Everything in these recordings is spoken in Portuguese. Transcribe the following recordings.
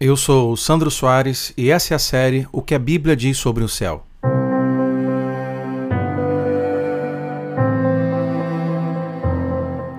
Eu sou Sandro Soares e essa é a série O que a Bíblia diz sobre o céu.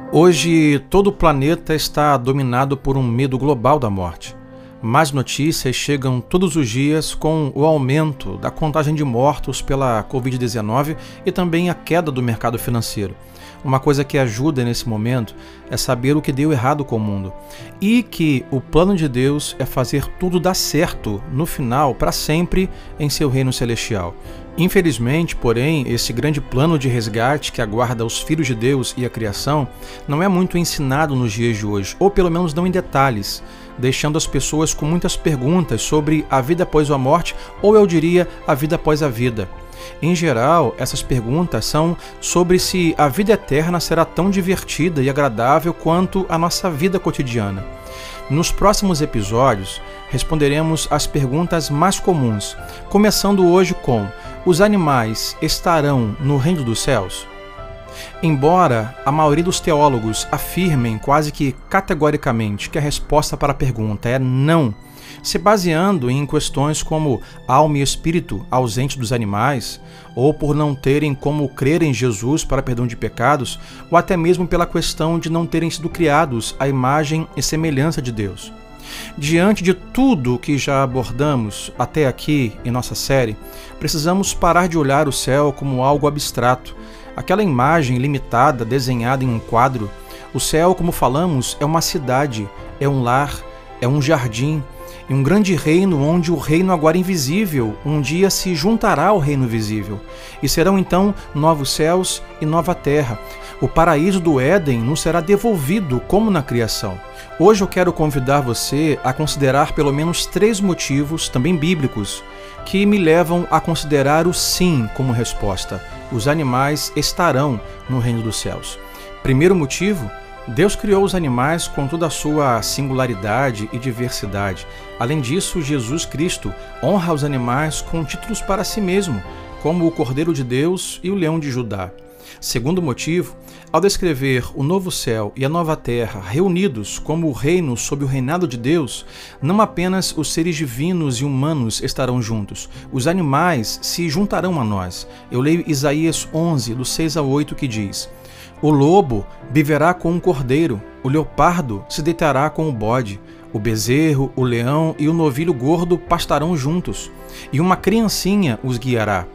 Hoje, todo o planeta está dominado por um medo global da morte. Mais notícias chegam todos os dias com o aumento da contagem de mortos pela Covid-19 e também a queda do mercado financeiro. Uma coisa que ajuda nesse momento é saber o que deu errado com o mundo e que o plano de Deus é fazer tudo dar certo no final, para sempre, em seu reino celestial. Infelizmente, porém, esse grande plano de resgate que aguarda os filhos de Deus e a criação não é muito ensinado nos dias de hoje, ou pelo menos não em detalhes, deixando as pessoas com muitas perguntas sobre a vida após a morte, ou eu diria, a vida após a vida. Em geral, essas perguntas são sobre se a vida eterna será tão divertida e agradável quanto a nossa vida cotidiana. Nos próximos episódios, responderemos as perguntas mais comuns, começando hoje com: os animais estarão no reino dos céus? Embora a maioria dos teólogos afirmem quase que categoricamente que a resposta para a pergunta é não, se baseando em questões como alma e espírito ausente dos animais, ou por não terem como crer em Jesus para perdão de pecados, ou até mesmo pela questão de não terem sido criados à imagem e semelhança de Deus. Diante de tudo que já abordamos até aqui em nossa série, precisamos parar de olhar o céu como algo abstrato, aquela imagem limitada desenhada em um quadro. O céu, como falamos, é uma cidade, é um lar, é um jardim, em um grande reino onde o reino agora invisível um dia se juntará ao reino visível, e serão então novos céus e nova terra. O paraíso do Éden nos será devolvido como na criação. Hoje eu quero convidar você a considerar pelo menos três motivos, também bíblicos, que me levam a considerar o sim como resposta. Os animais estarão no reino dos céus. Primeiro motivo, Deus criou os animais com toda a sua singularidade e diversidade. Além disso, Jesus Cristo honra os animais com títulos para si mesmo, como o Cordeiro de Deus e o Leão de Judá. Segundo motivo, ao descrever o novo céu e a nova terra reunidos como o reino sob o reinado de Deus, não apenas os seres divinos e humanos estarão juntos, os animais se juntarão a nós. Eu leio Isaías 11, do 6 a 8, que diz: o lobo viverá com o cordeiro, o leopardo se deitará com o bode, o bezerro, o leão e o novilho gordo pastarão juntos, e uma criancinha os guiará.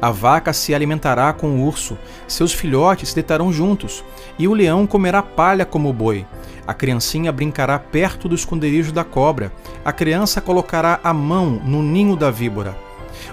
A vaca se alimentará com o urso, seus filhotes se deitarão juntos, e o leão comerá palha como o boi. A criancinha brincará perto do esconderijo da cobra, a criança colocará a mão no ninho da víbora.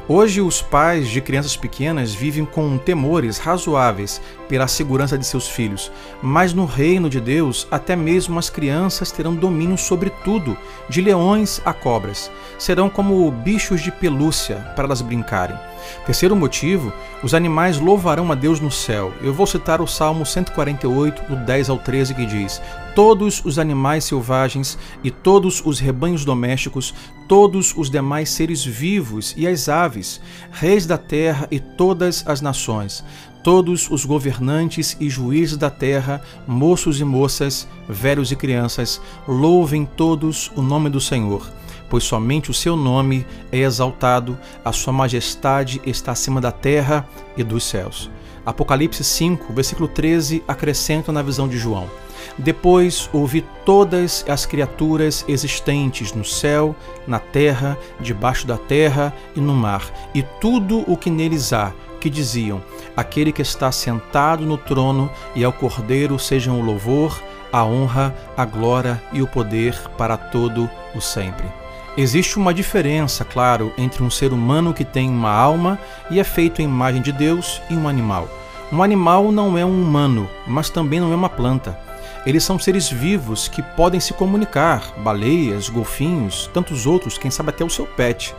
Hoje, os pais de crianças pequenas vivem com temores razoáveis pela segurança de seus filhos, mas no reino de Deus, até mesmo as crianças terão domínio sobre tudo, de leões a cobras. Serão como bichos de pelúcia para elas brincarem. Terceiro motivo, os animais louvarão a Deus no céu. Eu vou citar o Salmo 148, do 10 ao 13, que diz: Todos os animais selvagens e todos os rebanhos domésticos, todos os demais seres vivos e as aves, reis da terra e todas as nações, todos os governantes e juízes da terra, moços e moças, velhos e crianças, louvem todos o nome do Senhor pois somente o seu nome é exaltado, a sua majestade está acima da terra e dos céus. Apocalipse 5, versículo 13, acrescenta na visão de João. Depois ouvi todas as criaturas existentes no céu, na terra, debaixo da terra e no mar, e tudo o que neles há, que diziam: Aquele que está sentado no trono e ao Cordeiro sejam o louvor, a honra, a glória e o poder para todo o sempre. Existe uma diferença, claro, entre um ser humano que tem uma alma e é feito em imagem de Deus e um animal. Um animal não é um humano, mas também não é uma planta. Eles são seres vivos que podem se comunicar, baleias, golfinhos, tantos outros, quem sabe até o seu pet,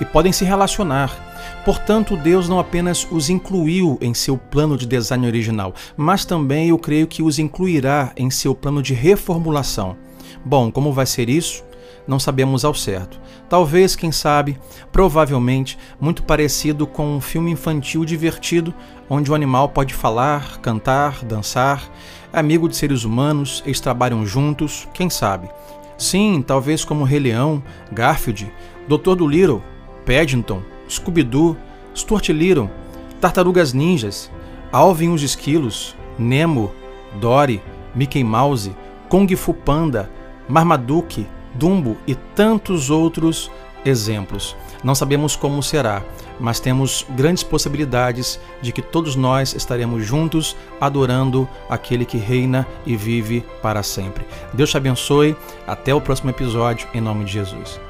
e podem se relacionar. Portanto, Deus não apenas os incluiu em seu plano de design original, mas também eu creio que os incluirá em seu plano de reformulação. Bom, como vai ser isso? Não sabemos ao certo. Talvez, quem sabe, provavelmente, muito parecido com um filme infantil divertido, onde o animal pode falar, cantar, dançar, amigo de seres humanos, eles trabalham juntos, quem sabe. Sim, talvez como Rei Leão, Garfield, Doutor Dolittle, Paddington, Scooby-Doo, Stuart Little, Tartarugas Ninjas, Alvin os Esquilos, Nemo, Dory, Mickey Mouse, Kung Fu Panda, Marmaduke, Dumbo e tantos outros exemplos. Não sabemos como será, mas temos grandes possibilidades de que todos nós estaremos juntos adorando aquele que reina e vive para sempre. Deus te abençoe. Até o próximo episódio, em nome de Jesus.